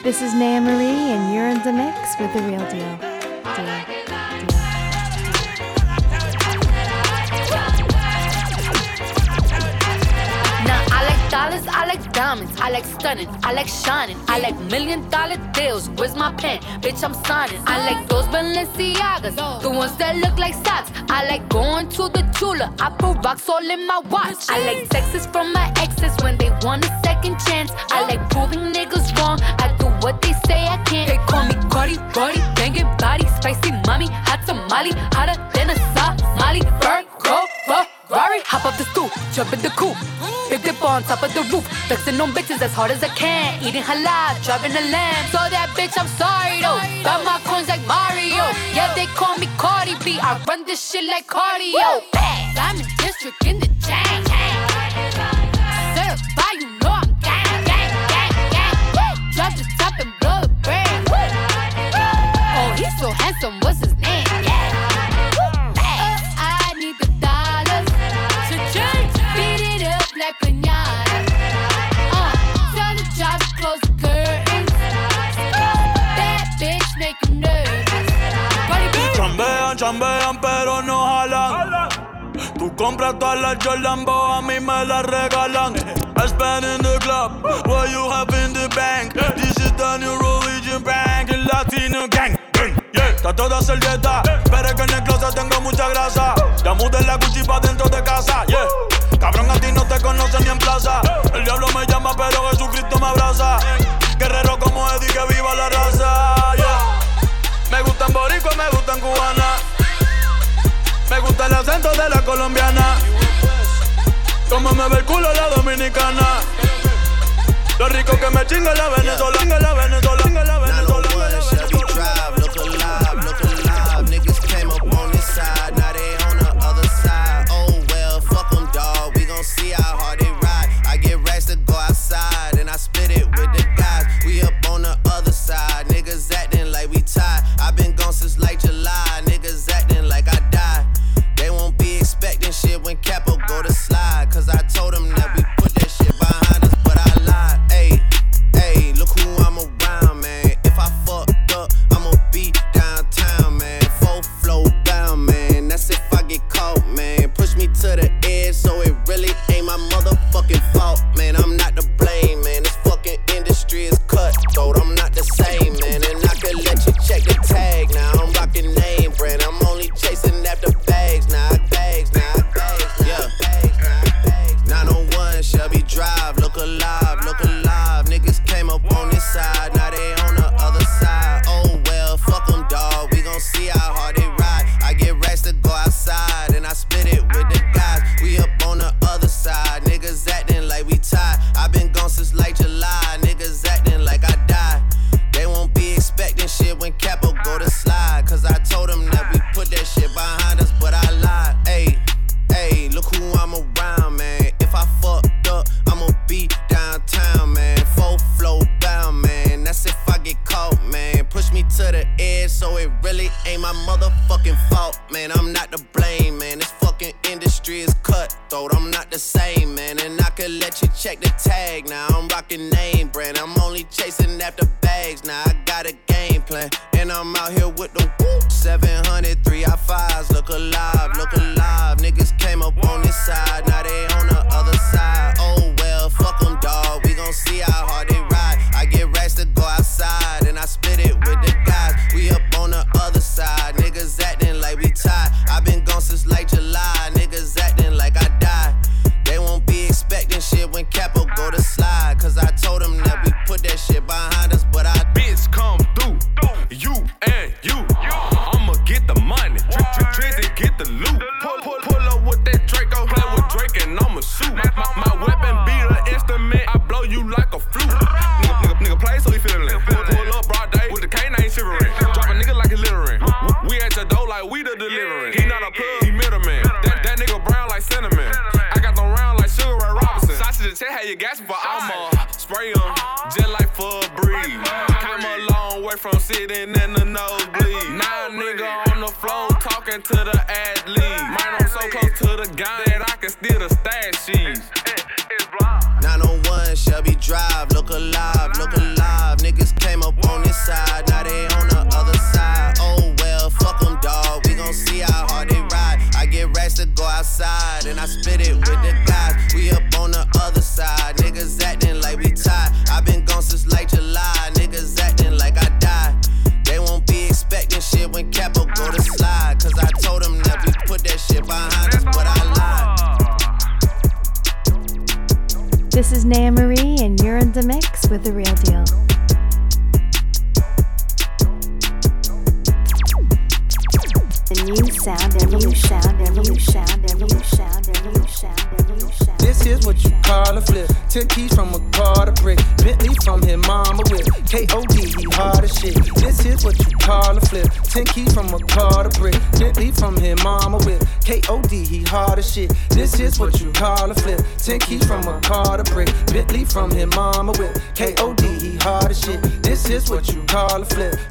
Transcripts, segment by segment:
This is Naya Marie, and you're in the mix with the real deal. Deal. dollars, I like diamonds, I like stunning, I like shining, I like million dollar deals. Where's my pen? Bitch, I'm signing. I like those Balenciagas, the ones that look like socks. I like going to the Tula, I put rocks all in my watch. I like texts from my exes when they want a second chance. I like proving niggas wrong, I do what they say I can't. They call me Cardi, Cardi, banging body, spicy mommy, hot tamale, hotter than a Somali. Virgo, Ferrari, hop up the stoop, jump in the coupe. Big dip on top of the roof, flexing on bitches as hard as I can. Eating halal, driving a lamb. So that bitch, I'm sorry though. Got my coins like Mario. Yeah, they call me Cardi B. I run this shit like cardio. I'm in district in the chain. So handsome. What's his name? Yeah. Woo, hey. I need the dollars to change. Beat it up like pinata. Uh, turn the jobs, close the curtains. Bad bitch, make him nervous. Chambean chambean, pero no jalan. Tú compras todas las Jordan, a mí me las regalan. I spend in the club, what you have in the bank. This is the new religion bank, el latino gang. Está toda servieta, pero que en el closet tengo mucha grasa. Ya mudé la Gucci pa' dentro de casa. Cabrón, a ti no te conocen ni en plaza. El diablo me llama, pero Jesucristo me abraza. Guerrero como Eddie, que viva la raza. Me gustan boricua, me gustan cubana. Me gusta el acento de la colombiana. Como me ve el culo la dominicana. Lo rico que me chinga la venezolana, la venezolana, la venezolana.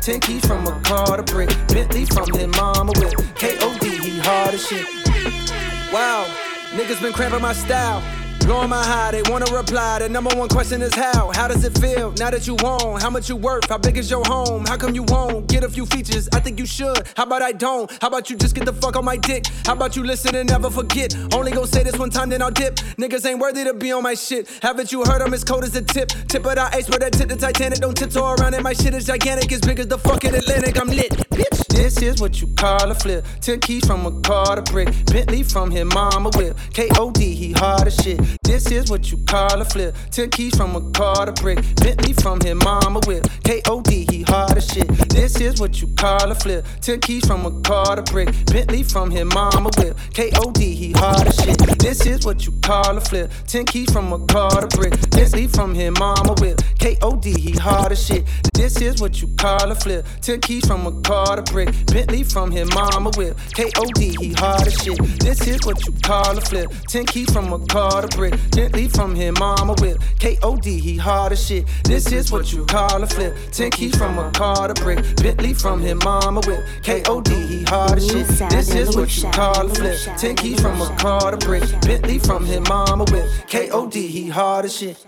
Ten keys from a car to brick. Bentley from his mama with K.O.D. he hard as shit. Wow, niggas been cramping my style. Blowing my high, they wanna reply. The number one question is how? How does it feel now that you own? How much you worth? How big is your home? How come you won't get a few features? I think you should. How about I don't? How about you just get the fuck on my dick? How about you listen and never forget? Only gon' say this one time, then I'll dip. Niggas ain't worthy to be on my shit. Haven't you heard I'm as cold as a tip? Tip of the ice, but that tip the Titanic. Don't tiptoe around it. My shit is gigantic, as big as the fucking Atlantic. I'm lit. This is what you call a flip. Ten keys from a car to brick. Bentley from his mama whip. K.O.D. he hard as shit. This is what you call a flip. Ten keys from a car to brick. Bentley from his mama whip. K.O.D. he hard as shit. This is what you call a flip. Ten keys from a car to brick. Bentley from his mama whip. K.O.D. he hard as shit. This is what you call a flip. Ten keys from a car to brick. Bentley from his mama whip. K.O.D. he hard as shit. This is what you call a flip. Ten keys from a car to brick. Bentley from his mama whip. K.O.D. he hard as shit. This is what you call a flip. Ten keys from a car to brick. Bentley from his mama whip. K.O.D. he hard as shit. This is what you call a flip. Ten keys from a car to brick. Bentley from his mama whip. K.O.D. he hard as shit. This is what you call a flip. Ten keys from a car to brick. Bentley from his mama whip. K.O.D. he hard as shit.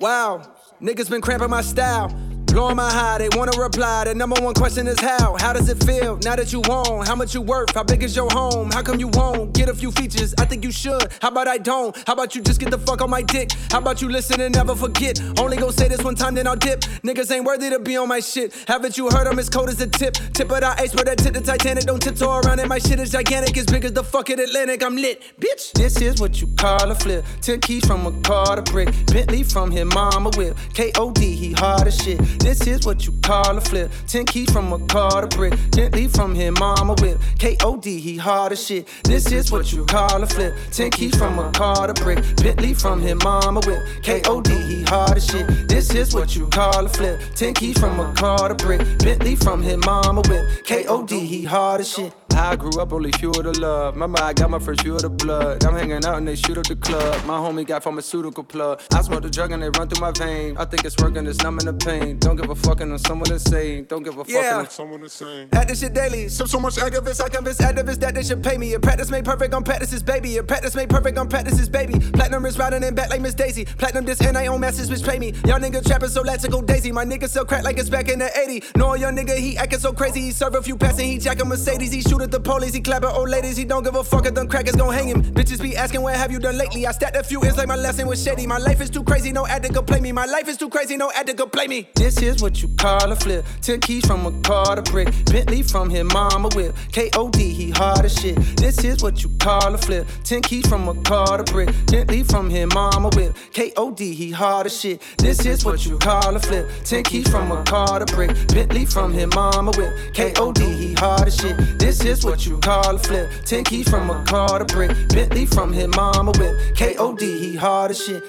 Wow, niggas been cramping my style. Blowing my high, they wanna reply. The number one question is how? How does it feel now that you own? How much you worth? How big is your home? How come you won't get a few features? I think you should. How about I don't? How about you just get the fuck on my dick? How about you listen and never forget? Only gon' say this one time, then I'll dip. Niggas ain't worthy to be on my shit. Haven't you heard I'm as cold as a tip? Tip of the but that tip the Titanic. Don't tiptoe around it. My shit is gigantic, as big as the fucking Atlantic. I'm lit, bitch. This is what you call a flip. Ten keys from a car to brick. Bentley from his mama whip. K.O.D. he hard as shit. This is what you call a flip. Ten keys from a car to brick. Bentley from his mama whip. K.O.D. he hard as shit. This is what you call a flip. Ten keys from a car to brick. Bentley from his mama whip. K.O.D. he hard as shit. This is what you call a flip. Ten keys from a car to brick. Bentley from his mama whip. K.O.D. he hard as shit. I grew up only fuel to love. Remember, I got my first fuel to blood. I'm hanging out and they shoot up the club. My homie got pharmaceutical plug. I smoke the drug and they run through my vein. I think it's working, it's numbing the pain. Don't give a fuck on someone insane. Don't give a fuck Yeah. on Someone is saying. At this shit daily. So, so much activists, I convince activists that they should pay me. A practice made perfect on practices, baby. A practice made perfect on practices, baby. Platinum is riding in back like Miss Daisy. Platinum this and I own masters, bitch, pay me. Y'all nigga trapping so let's go daisy. My nigga sell crack like it's back in the 80. No, young nigga, he acting so crazy. He serve a few passes, he jacking Mercedes. He shoot at the police, he clapping old ladies. He don't give a fuck if them crackers gon' hang him. Bitches be asking, what have you done lately? I stacked a few, it's like my lesson was shady. My life is too crazy, no addict could play me. My life is too crazy, no addict could play me. This is what you call a flip. Ten keys from a car to brick. Bentley from his mama whip. K.O.D. he hard as shit. This is what you call a flip. Ten keys from a car to brick. Bentley from his mama whip. K.O.D. he hard as shit. This is what you call a flip. Ten keys from a car to brick. Bentley from his mama whip. K.O.D. he hard as shit. This is what you call a flip. Ten keys from a car to brick. Bentley from his mama whip. K.O.D. he hard as shit.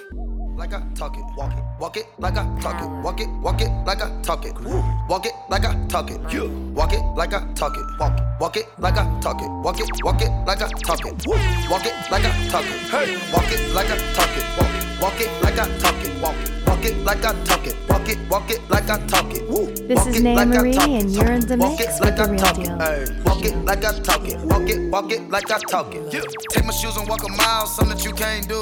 like I talk it, walk it, walk it like I talk it, walk it, walk it like I talk it, walk it like I talk it, walk it like I talk it, walk it, walk it like I talk it, walk it, walk it like I talk it, walk it like I talk it, hey, walk it like I talk it, walk it, walk it like I talk it, walk it. Walk it like I talk it, walk it, walk it like I talk it. This Walk is it like Marie, talk and you're in the Walk mix it with like The I Real talk Deal. it. Walk it like I talk it. Walk it, walk it like I talk it. Take my shoes and walk a mile, something that you can't do.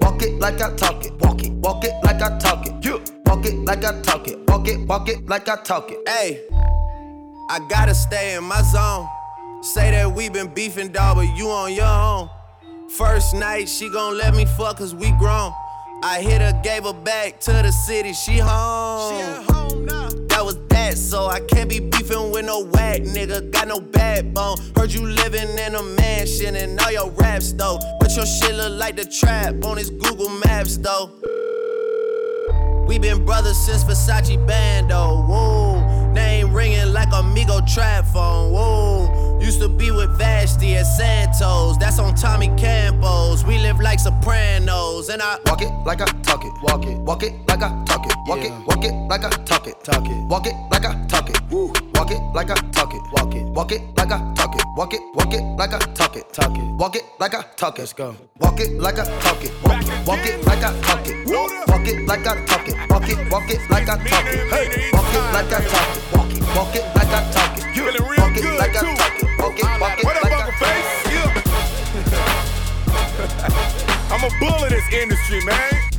Walk it like I talk it. Walk it. Walk it like I talk it. Yeah. Walk it like I talk it. Walk it. Walk it like I talk it. Hey. I gotta stay in my zone. Say that we been beefing, dog, but you on your own. First night, she gon' let me fuck cause we grown. I hit her, gave her back to the city, she home. She at home so I can't be beefing with no whack nigga. Got no backbone. Heard you living in a mansion and all your raps though. But your shit look like the trap on his Google Maps though. We been brothers since Versace Bando. Whoa, name ringing like Amigo trap phone. Whoa. Used to be with Vashtie at Santos. That's on Tommy Campos. We live like Sopranos. And I walk it like I talk it. Walk it. Walk it like I talk it. Walk yeah. it. Walk it like I talk it. Talk it. Walk it like I talk it. Woo. Walk it like I talk it. Walk it. Walk it like I talk it. Walk it. Walk it like I talk it. Talk it. Walk it like I talk it. Let's go. Walk it like I talk it. Walk it. Walk it like I talk it. Walk it like I talk it. Walk it. Walk it like I talk it. Hey. Walk it like I talk it. Walk it. Walk it like I talk it. You walk it like I talk it. Walk it, walk it like up, face? Yeah. I'm a bull in this industry, man.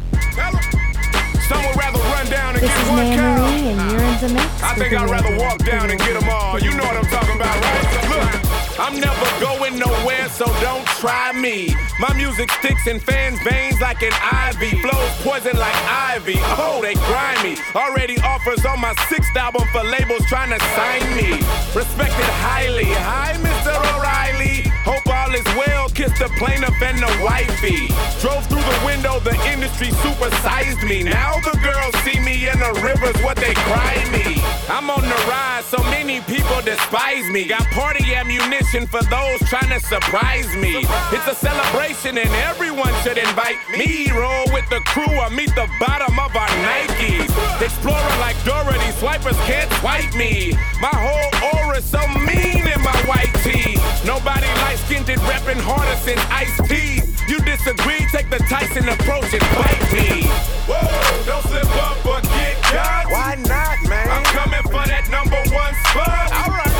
Some would rather run down and this get is one cow. And you're in the mix. I think I'd rather walk down and get them all. You know what I'm talking about, right? Look. I'm never going nowhere, so don't try me. My music sticks in fans' veins like an ivy. Flows poison like ivy. Oh, they grimy. Already offers on my sixth album for labels trying to sign me. Respected highly. Hi, Mr. O'Reilly. Hope all is well. Kiss the plaintiff and the wifey. Drove through the window, the industry supersized me. Now the girls see me in the rivers, what they cry me. I'm on the rise, so many people despise me. Got party ammunition for those trying to surprise me. It's a celebration and everyone should invite me. Roll with the crew or meet the bottom of our Nikes. Explorer like Dorothy, swipers can't swipe me. My whole aura so mean in my white tee. Nobody light skinned it, reppin' harder since Ice T. You disagree, take the Tyson approach and fight me. Whoa, don't slip up or get cut. Why not, man? I'm coming for that number one spot. Alright.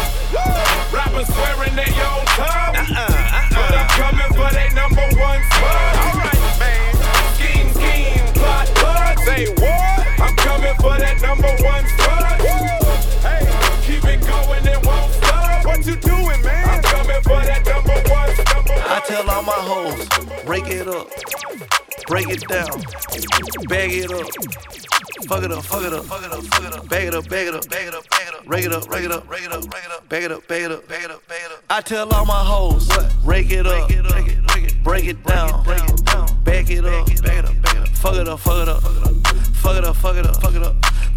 Rappers swearing they own tough. Uh-uh, it up, break it down, bag it up. Fuck it up, fuck it up, fuck it up, fuck it up, bag it up, bag it up, bag it up, bag it up, rake it up, rake it up, rake it up, rake it up, bag it up, bag it up, bag it up, bag it up. I tell all my hoes, rake it up, break it down, bag it up, bag it up, fuck it up, fuck it up, fuck it up, fuck it up, fuck it up. Fuck it up,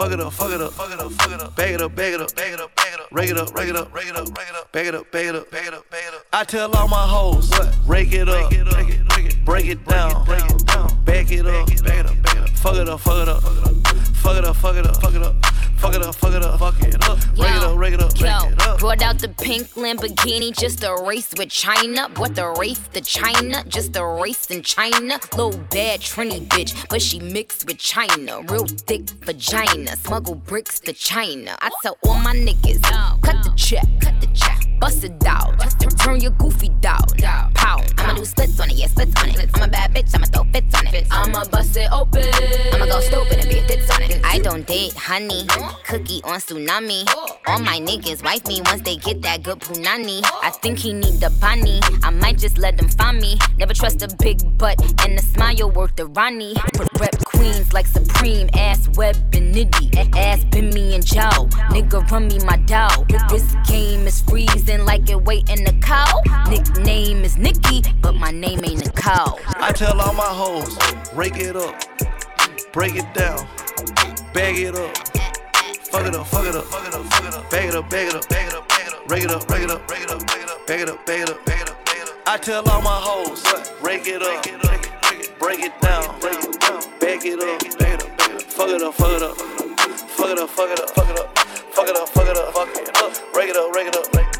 Fuck it up, fuck it up, fuck it up, fuck it up. Bag it up, bag it up, bag it up, bag it up. Rake it up, rake it up, rake it up, rake it up. Bag it up, bag it up, bag it up, bag it up. I tell all my hoes, what? rake it up, break it down, bag it up, bag it up, bag it up. Fuck it up, fuck it up, fuck it up, fuck it up, fuck it up. Fuck it up, fuck it up, fuck it up. Rake it up, rake it up, rake it up. Brought out the pink Lamborghini just a race with China. What the race to China? Just a race in China. Little bad Trini bitch, but she mixed with China. Real thick vagina. Smuggle bricks to China. I tell all my niggas, cut the check, cut the check. Bust it out, turn your goofy dog. Pow, I'ma do splits on it, yeah, splits on it. I'm a bad bitch, I'ma throw fits on it. I'ma bust it open. I'ma go stupid and be a tits on it. I don't date honey, cookie on tsunami. All my niggas wife me once they get that good punani. I think he need the bunny. I might just let them find me. Never trust a big butt and a smile worth the Ronnie. Rep queens like Supreme, ass web and nitty. Ass me and Joe. Nigga run me my dough. This game is freezing freezing like it waiting to cow. Nickname is Nikki, but my name ain't cow. I tell all my hoes, rake it up, break it down, bag it up. Fuck it up, fuck it up, fuck it up, fuck it up, bag it up, bag it up, bag it up, bag it up, rake it up, rake it up, rake it up, bag it up, bag it up, bag it up, bag it up. I tell all my hoes, rake it up, break it down, break it down, bag it up, bag it up, bag it up, fuck it up, fuck it up, fuck it up, fuck it up, fuck it up, fuck it up, fuck it up, fuck it up, rake it up, rake it up,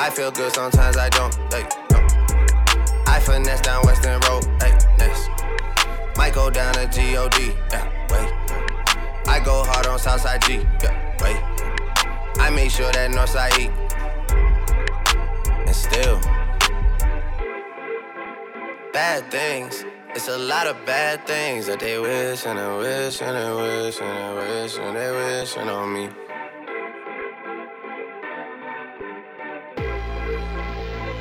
I feel good, sometimes I don't. Hey, no. I finesse down Weston Road. Hey, next. Might go down to G-O-D. Yeah. I go hard on Southside G. Yeah, wait. I make sure that Northside E. And still, bad things. It's a lot of bad things that they wish and they wish and they wish and they wish and they wishing on me.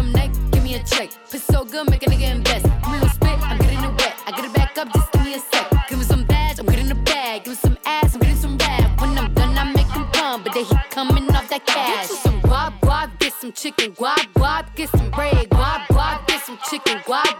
some give me a check. Piss so good, make a nigga invest. Give me little spit, I'm getting it wet. I get it back up, just give me a sec. Give me some badge, I'm getting a bag. Give me some ass, I'm getting some rap. When I'm done, I make him come, but then he coming off that cash. Get you some guap, guap, get some chicken, guap, guap, get some bread, guap, guap, get some chicken, guap,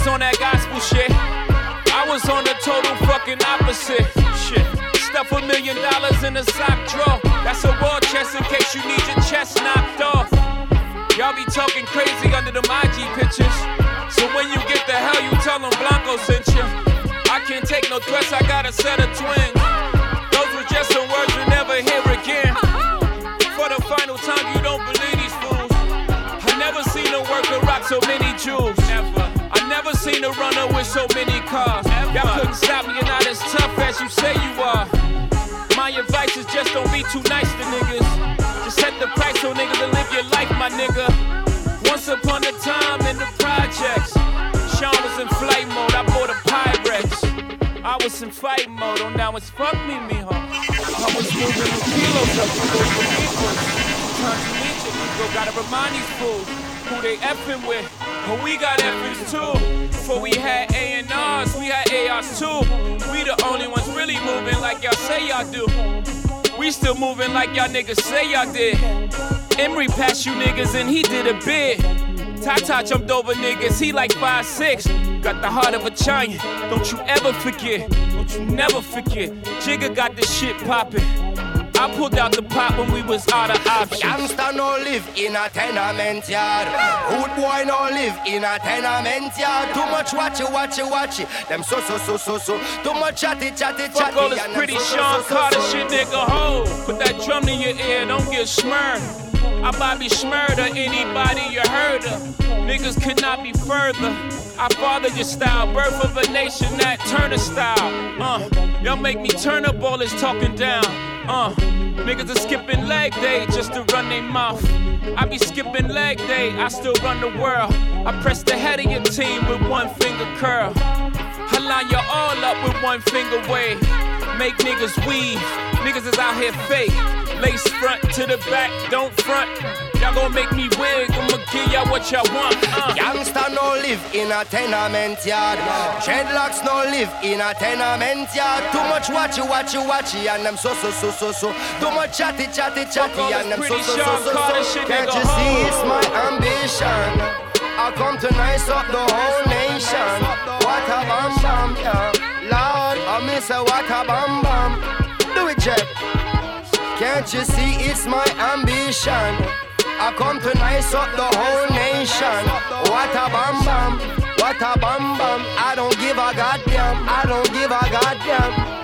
Was on that gospel shit. I was on the total fucking opposite shit. Stuff a million dollars in a sock drawer. That's a war chest in case you need your chest knocked off. Y'all be talking crazy under the IG pictures. So when you get the hell, you tell them Blanco sent you. I can't take no threats, I got a set of twins. Those were just some words you never hear again. For the final time, you don't believe these fools. I never seen a rock so many runner with so many cars. Y'all couldn't stop me, you're not as tough as you say you are. My advice is just don't be too nice to niggas. Just set the price so niggas will live your life, my nigga. Once upon a time in the projects, Shawn was in flight mode. I bought a Pyrex. I was in fight mode. Oh, now it's fuck me, mijo. I was moving kilos up to go for equals. To reach it, Go gotta remind these fools who they effing with. But we got effings too. Before we had A&Rs, we had ARs too. We the only ones really moving like y'all say y'all do. We still moving like y'all niggas say y'all did. Emory passed you niggas and he did a bid. Tata jumped over niggas, he like 5'6. Got the heart of a giant, don't you ever forget. Don't you never forget. Jigga got this shit poppin'. I pulled out the pot when we was out of options. Youngster no live in a tenement yard. Hood boy no live in a tenement yard. Too much watch it, watch it, watch it. Them so so so so so. Too much chatty chatty chatty. Fuck all this pretty so, Shawn so, so, Carter shit, nigga. Ho, put that drum in your ear, don't get smirred. I Bobby Shmurda, anybody you heard of. Niggas could not be further. I fathered your style, birth of a nation Nat Turner style. Uh, y'all make me turn up all this talking down. Uh, niggas are skipping leg day just to run their mouth. I be skipping leg day, I still run the world. I press the head of your team with one finger curl. I line you all up with one finger wave. Make niggas weave. Niggas is out here fake. Lace front to the back, don't front. Y'all gon' make me wig, I'ma give y'all what y'all want. Uh. Youngster no live in a tenement yard. Dreadlocks no live in a tenement yard. Too much watchy, watchy, watchy, and them so so so so so. Too much chatty, chatty, chatty, and them so so so so so. Can't you see it's my ambition? I come to nice up the whole nation. What a bam bam, yeah. Lord, I miss a what a bam bam. Do it, Jack. Can't you see it's my ambition? I come to nice up the whole nation. What a bam bam, what a bam bam. I don't give a goddamn, I don't give a goddamn.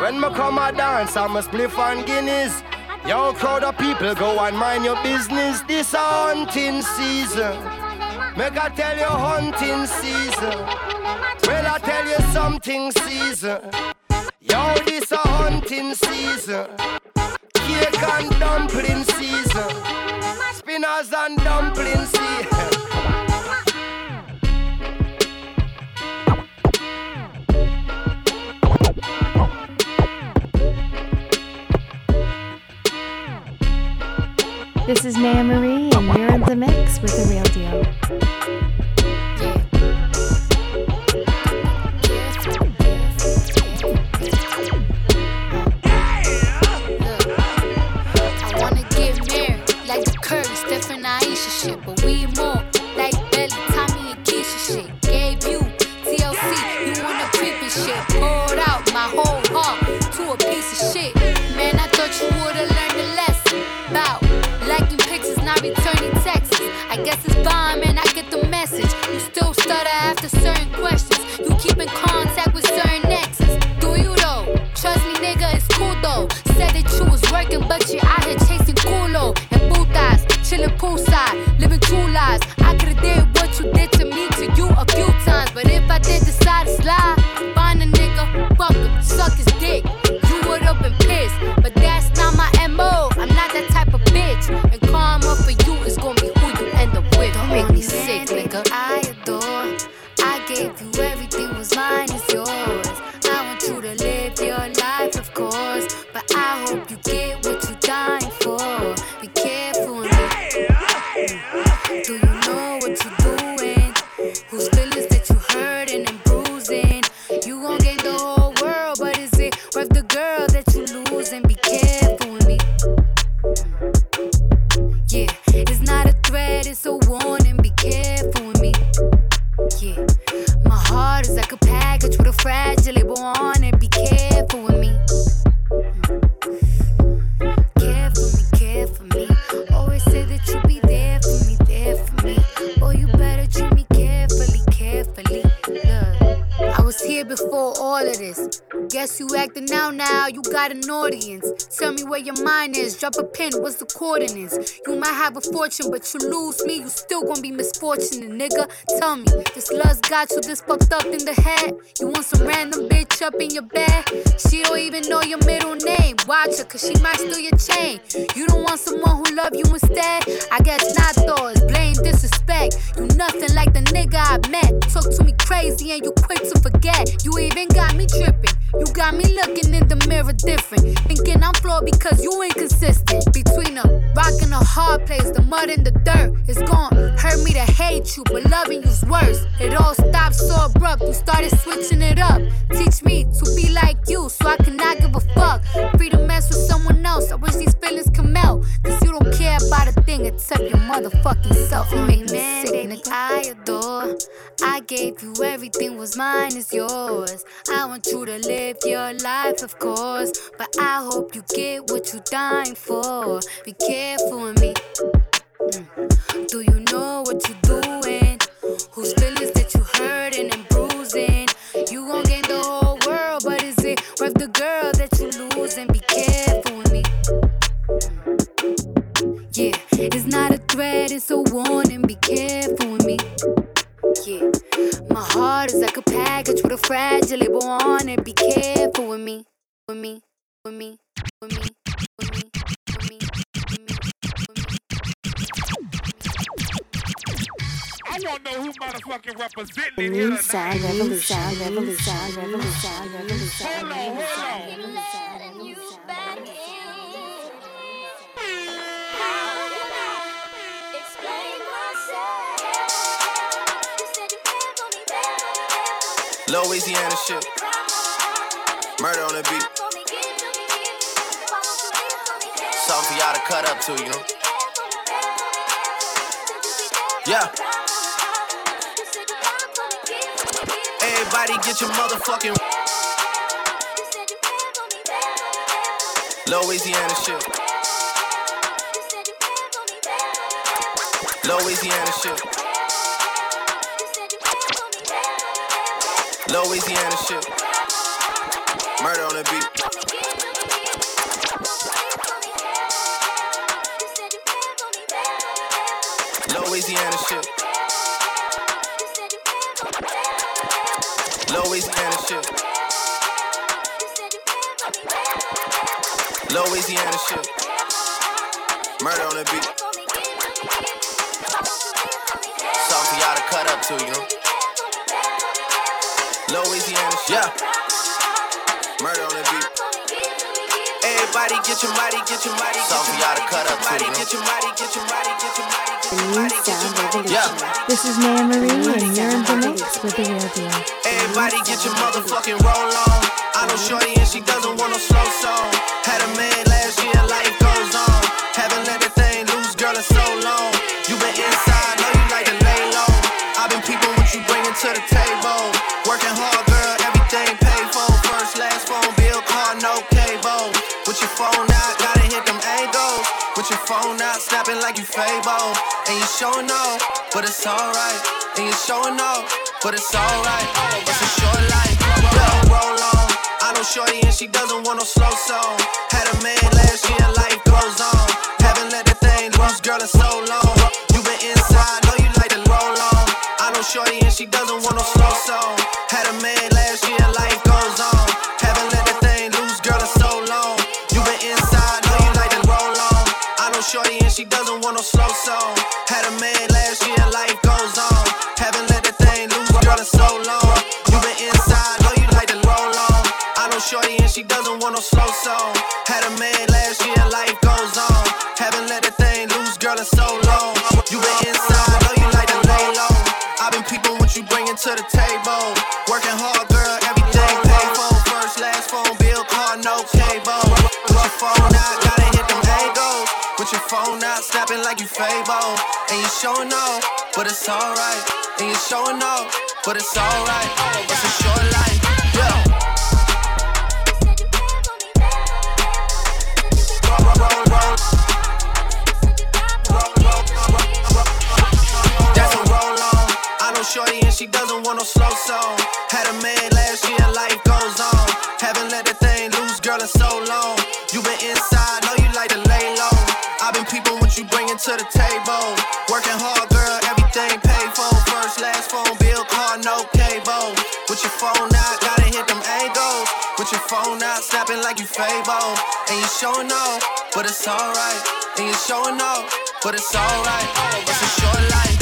When me come a dance, I'm a spliff on Guinness. Yo, crowd of people, go and mind your business. This a hunting season. Make I tell you hunting season. Well, I tell you something season. Yo, this a hunting season. Cake and dumpling season. Spinners and dumpling season. This is Naya Marie, and you're in the mix with the real deal. An audience. Tell me where your mind is, drop a pin, what's the coordinates? You might have a fortune, but you lose me, you still gonna be misfortunate, nigga. Tell me, this love's got you this fucked up in the head? You want some random bitch up in your bed? She don't even know your middle name. Watch her, cause she might steal your chain. You don't want someone who love you instead? I guess not though, it's blame disrespect. You nothing like the nigga I met. Talk to me crazy and you quick to forget. You even got me tripping. You got me looking in the mirror different. Thinking I'm flawed because you inconsistent. Between a rock and a hard place, the mud and the dirt is gone. Hurt me to hate you, but loving you's worse. It all stopped so abrupt. You started switching it up. Teach me to be like you so I cannot give a fuck. Free to mess with someone else. I wish these feelings can melt. Cause you don't care about a thing. except your motherfucking self. You make me sick, nigga. I adore. I gave you everything, was mine is yours. I want you to live your life, of course. But I hope you get what you're dying for. Be careful with me. Mm. Do you know what you're doing? Whose feelings that you hurting and bruising? You gon' gain the whole world, but is it worth the girl that you losing? Be careful with me. Yeah, it's not a threat, it's a warning. Be careful with me. Yeah, my heart is like a package with a fragile label on it. Be careful with me, with me, with me, with me, with me. I want to know who motherfucking representing The in here new tonight. sound revolution, revolution, revolution, revolution, Hold on, hold on. Louisiana shit. Murder on the beat. Something for y'all to cut up to, you know? Yeah. Everybody get your motherfucking Louisiana shit. Louisiana shit. Louisiana shit. Murder on the beat. Louisiana shit. Louisiana shit. Louisiana shit. Murder on the beat. Something y'all to cut up to, you? Yeah. Murder on the beat. Everybody get your mighty, get your mighty, Something for y'all cut up to, you? Get your mighty, get your mighty, get your mighty, get your mighty, get your mighty. Yeah. This is Maya Marie, and you're in the mix with the real deal. Everybody get your motherfucking roll on. I know Shorty and she doesn't want no slow song. Had a man last year, life goes on. Haven't let that thing loose, girl, in so long. You been inside, know you like to lay low. I've been peeping what you bringing to the table. Cable. With your phone out, gotta hit them angles. With your phone out, snapping like you Fable. And you showing off, but it's alright. And you showing off, but it's alright. It's a short life, yeah, roll on. I know Shorty and she doesn't want no slow song. Had a man last year, life goes on. Haven't let that thing loose, girl, in so long. You been inside, know you like to roll on. I know Shorty and she doesn't want no slow song. Had a man want Fable. And you showing off, but it's alright. And you showing off, but it's alright. It's a short life, yeah. That's a roll on. I know Shorty and she doesn't want no slow song. Had a man phone out, gotta hit them angles. With your phone out, snapping like you Fable. And you showing off, but it's alright. And you showing off, but it's alright. It's a short life,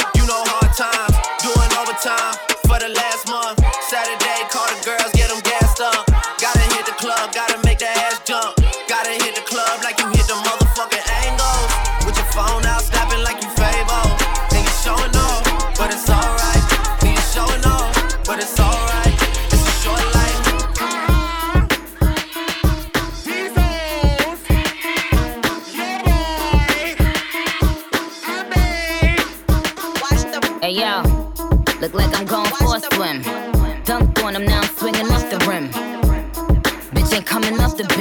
Overtime for the last month.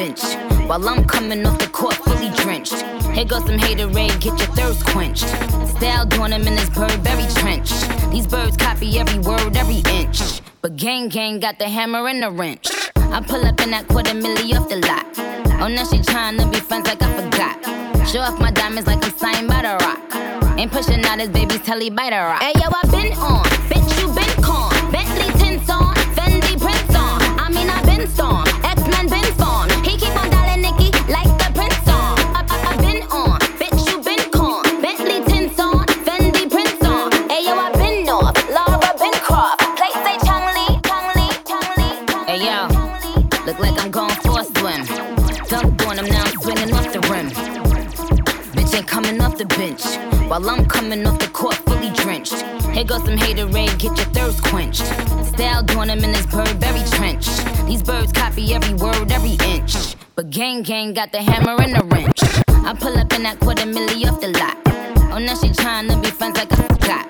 Bench. While I'm coming off the court fully drenched. Here goes some haterade, get your thirst quenched. Style doing him in this Burberry trench. These birds copy every word, every inch. But gang gang got the hammer and the wrench. I pull up in that quarter milli off the lot. Oh, now she tryna be friends like I forgot. Show off my diamonds like I'm signed by the rock. Ain't pushing out his baby's telly by the rock. Hey yo, I been on, bitch you been con. Bentley tints on, Fendi prints on. I mean I been storm, coming off the court fully drenched. Here goes some haterade, get your thirst quenched. Style doing him in this Burberry trench. These birds copy every word, every inch. But gang gang got the hammer and the wrench. I pull up in that quarter milli off the lot. Oh, now she tryna be friends like a forgot.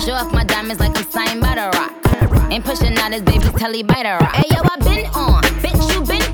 Show off my diamonds like I'm signed by the rock. Ain't pushing out his baby's telly by the rock. Hey yo, I been on, bitch you been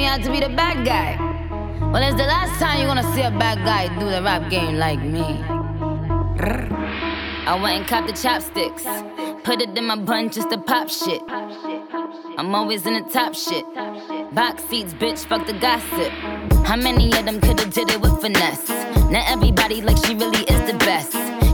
me out to be the bad guy. Well, it's the last time you're gonna see a bad guy do the rap game like me. I went and copped the chopsticks. Put it in my bun just to pop shit. I'm always in the top shit. Box seats, bitch, fuck the gossip. How many of them could've did it with finesse? Now everybody like she really is the best.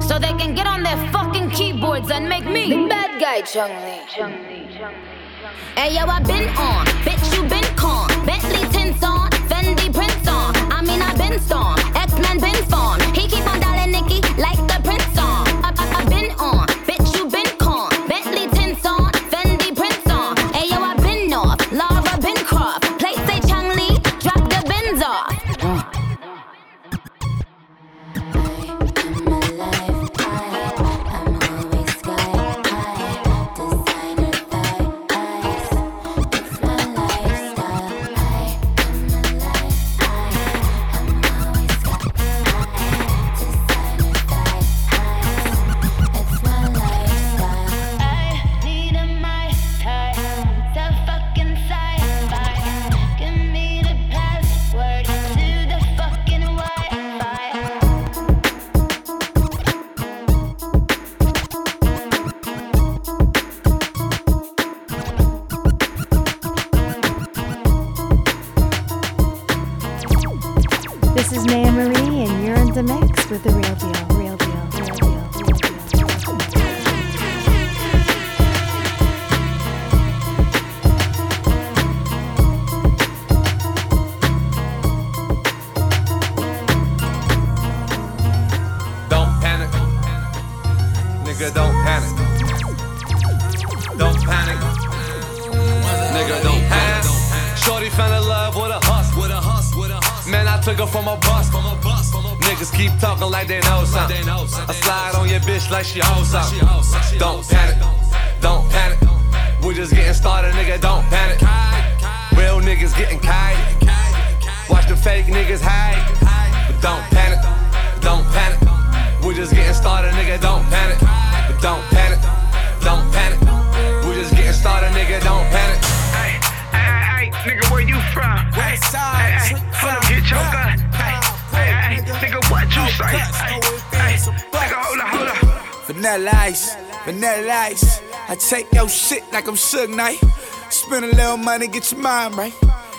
So they can get on their fucking keyboards and make me the bad guy, Chung Lee. Hey yo, I been on, bitch you been con. Bentley tints on, Fendi prints on. I mean I been storm, X Men been spawn. He keep Vanilla ice, vanilla ice. I take your shit like I'm Suge Knight. Spend a little money, get your mind right.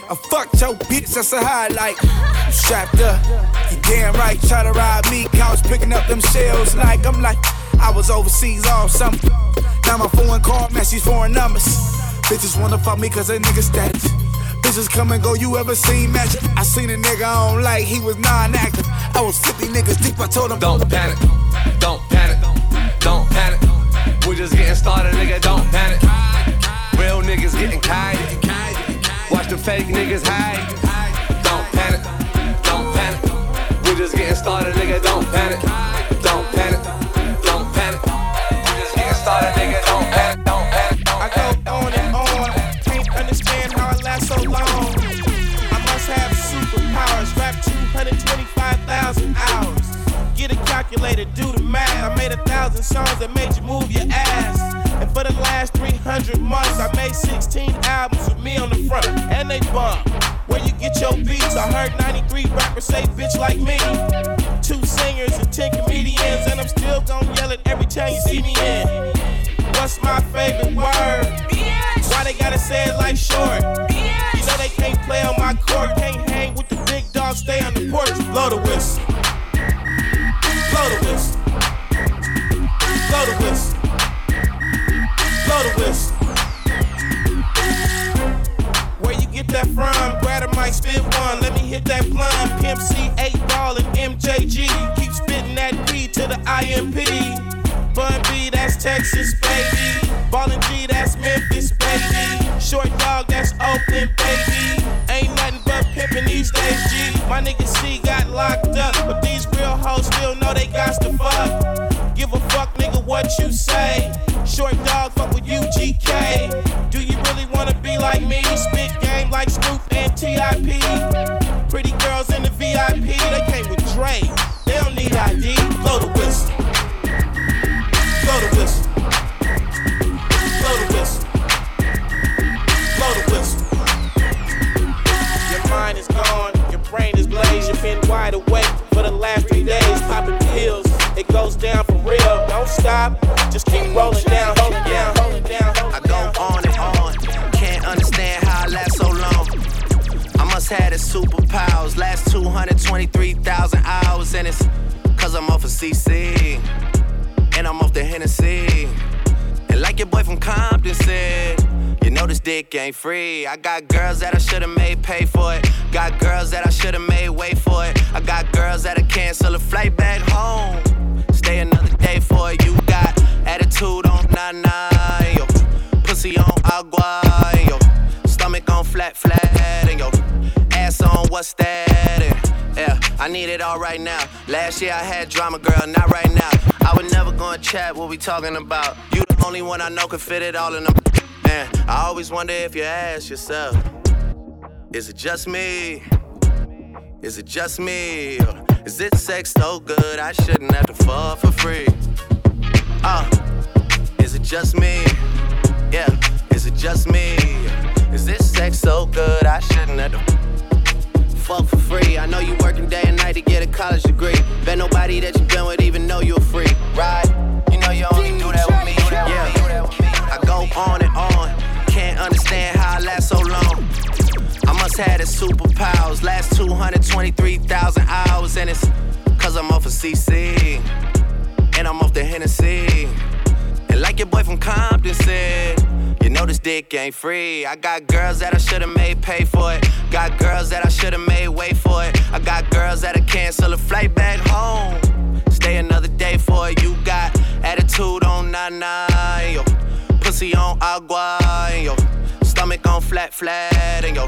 I fucked your bitch, that's a highlight. I'm strapped up, you damn right. Try to ride me, couch picking up them shells like I'm like I was overseas all summer. Now my phone call matches foreign numbers. Bitches wanna fuck me cause they nigga status. Bitches come and go, you ever seen magic? I seen a nigga I don't like, he was non-active. I was 50 niggas deep, I told him Don't panic. Don't panic. Just getting started, nigga. Don't panic. Real niggas getting kite. Watch the fake niggas hide. Don't panic. Don't panic. We just getting started, nigga. Don't panic. Don't panic. Don't panic. We just getting started, nigga. Calculator, do the math. I made a thousand songs that made you move your ass. And for the last 300 months, I made 16 albums with me on the front, and they bump. Where you get your beats? I heard 93 rappers say bitch like me. Two singers and 10 comedians, and I'm still gonna yell it every time you see me in. What's my favorite word? Why they gotta say it like short? You know they can't play on my court, can't hang with the big dogs, stay on the porch. Blow the whistle. Texas, baby. Ballin' G, that's Memphis, baby. Short dog, that's Oakland, baby. Ain't nothing but pimpin' these days, G. My nigga C got locked up, but these real hoes still know they got to fuck. Give a fuck, nigga, what you say. Short dog, fuck with UGK. Do you really wanna be like me? Spit game like Snoop and TIP. Pretty girls in the VIP, they Don't stop, just keep rolling down, holding down, holding down. I go on and on. Can't understand how I last so long. I must have the superpowers. Last 223,000 hours, and it's cause I'm off of CC. And I'm off the Hennessy. And like your boy from Compton said, you know this dick ain't free. I got girls that I should've made pay for it. Got girls that I should've made wait for it. I got girls that'll cancel a flight back home. Stay another day for. You got attitude on nine nine, yo. Pussy on agua, and yo. Stomach on flat flat, and yo. Ass on what's that? And, yeah, I need it all right now. Last year I had drama, girl, not right now. I would never go and chat what we talking about. You the only one I know could fit it all in them. Man, I always wonder if you ask yourself, is it just me? Is it just me? Or is it sex so good I shouldn't have to fall for free? Uh, is it just me? Yeah, is it just me? Is this sex so good I shouldn't have to fuck for free? I know you working day and night to get a college degree. Bet nobody that you've been with even know you're free, right? You know you only do that with me. Yeah, I go on and on. Can't understand how I last so long. Had his superpowers. Last 223,000 hours, and it's cause I'm off of CC. And I'm off the Hennessy. And like your boy from Compton said, you know this dick ain't free. I got girls that I should've made pay for it. Got girls that I should've made wait for it. I got girls that'll cancel a flight back home. Stay another day for it. You got attitude on nine, yo. Pussy on agua, yo. Stomach on flat, flat, and yo.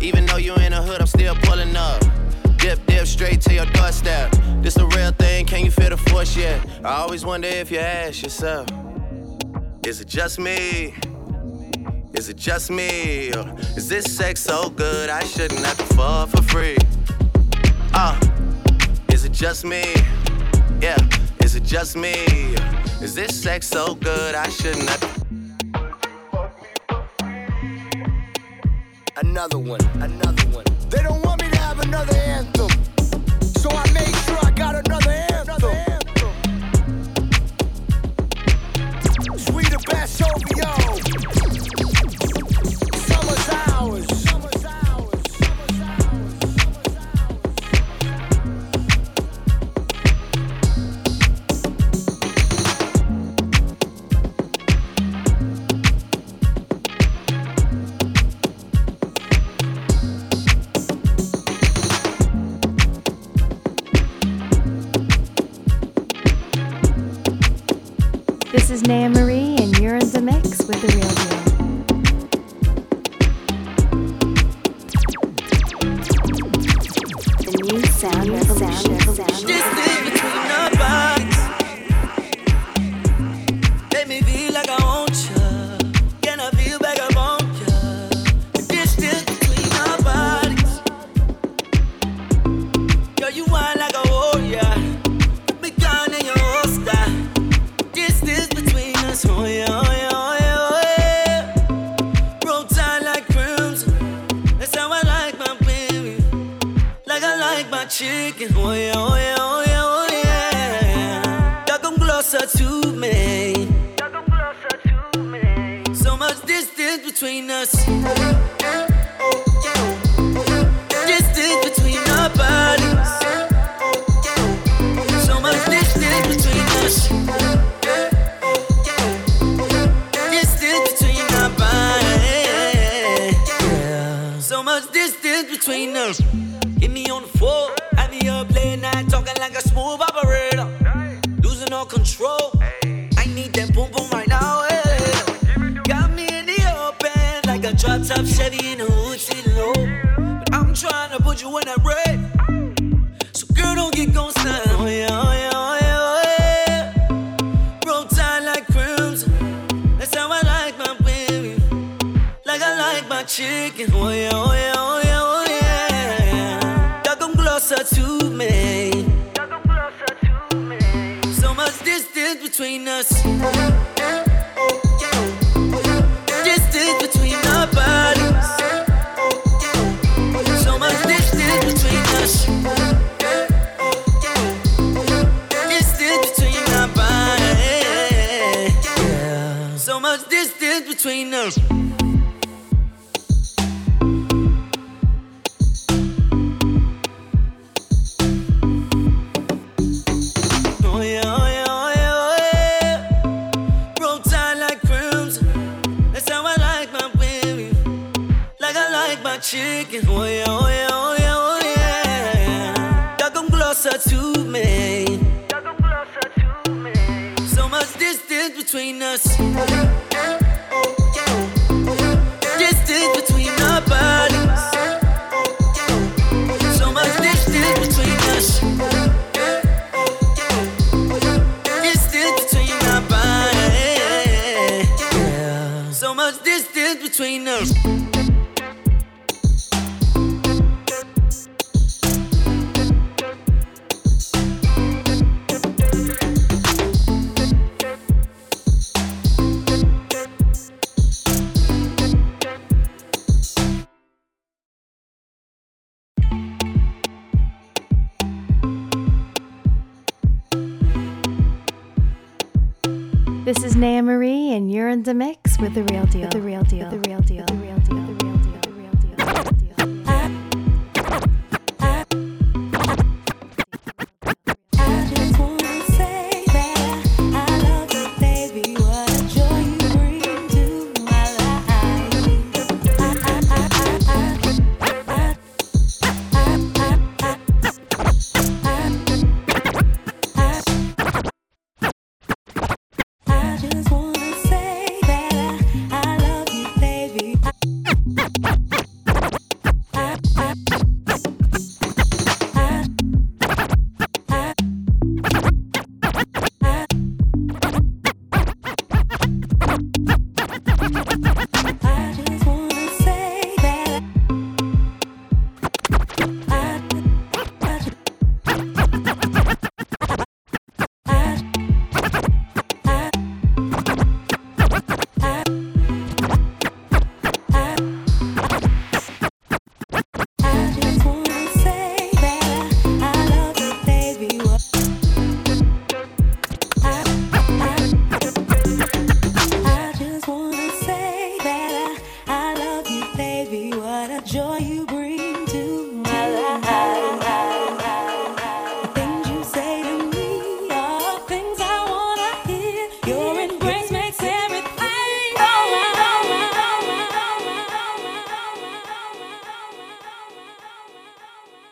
Even though you in the hood, I'm still pulling up. Dip, dip, straight to your doorstep. This a real thing, can you feel the force yet? I always wonder if you ask yourself, is it just me? Is it just me? Or is this sex so good I shouldn't have to fall for free? Uh, is it just me? Yeah, is it just me? Is this sex so good I shouldn't have to Another one, another one. They don't want me to have another anthem. So I made sure I got another anthem. Sweet the best. This is Naya Marie, and you're in the mix with the real deal. The new sound revolution. To me. So much distance between us.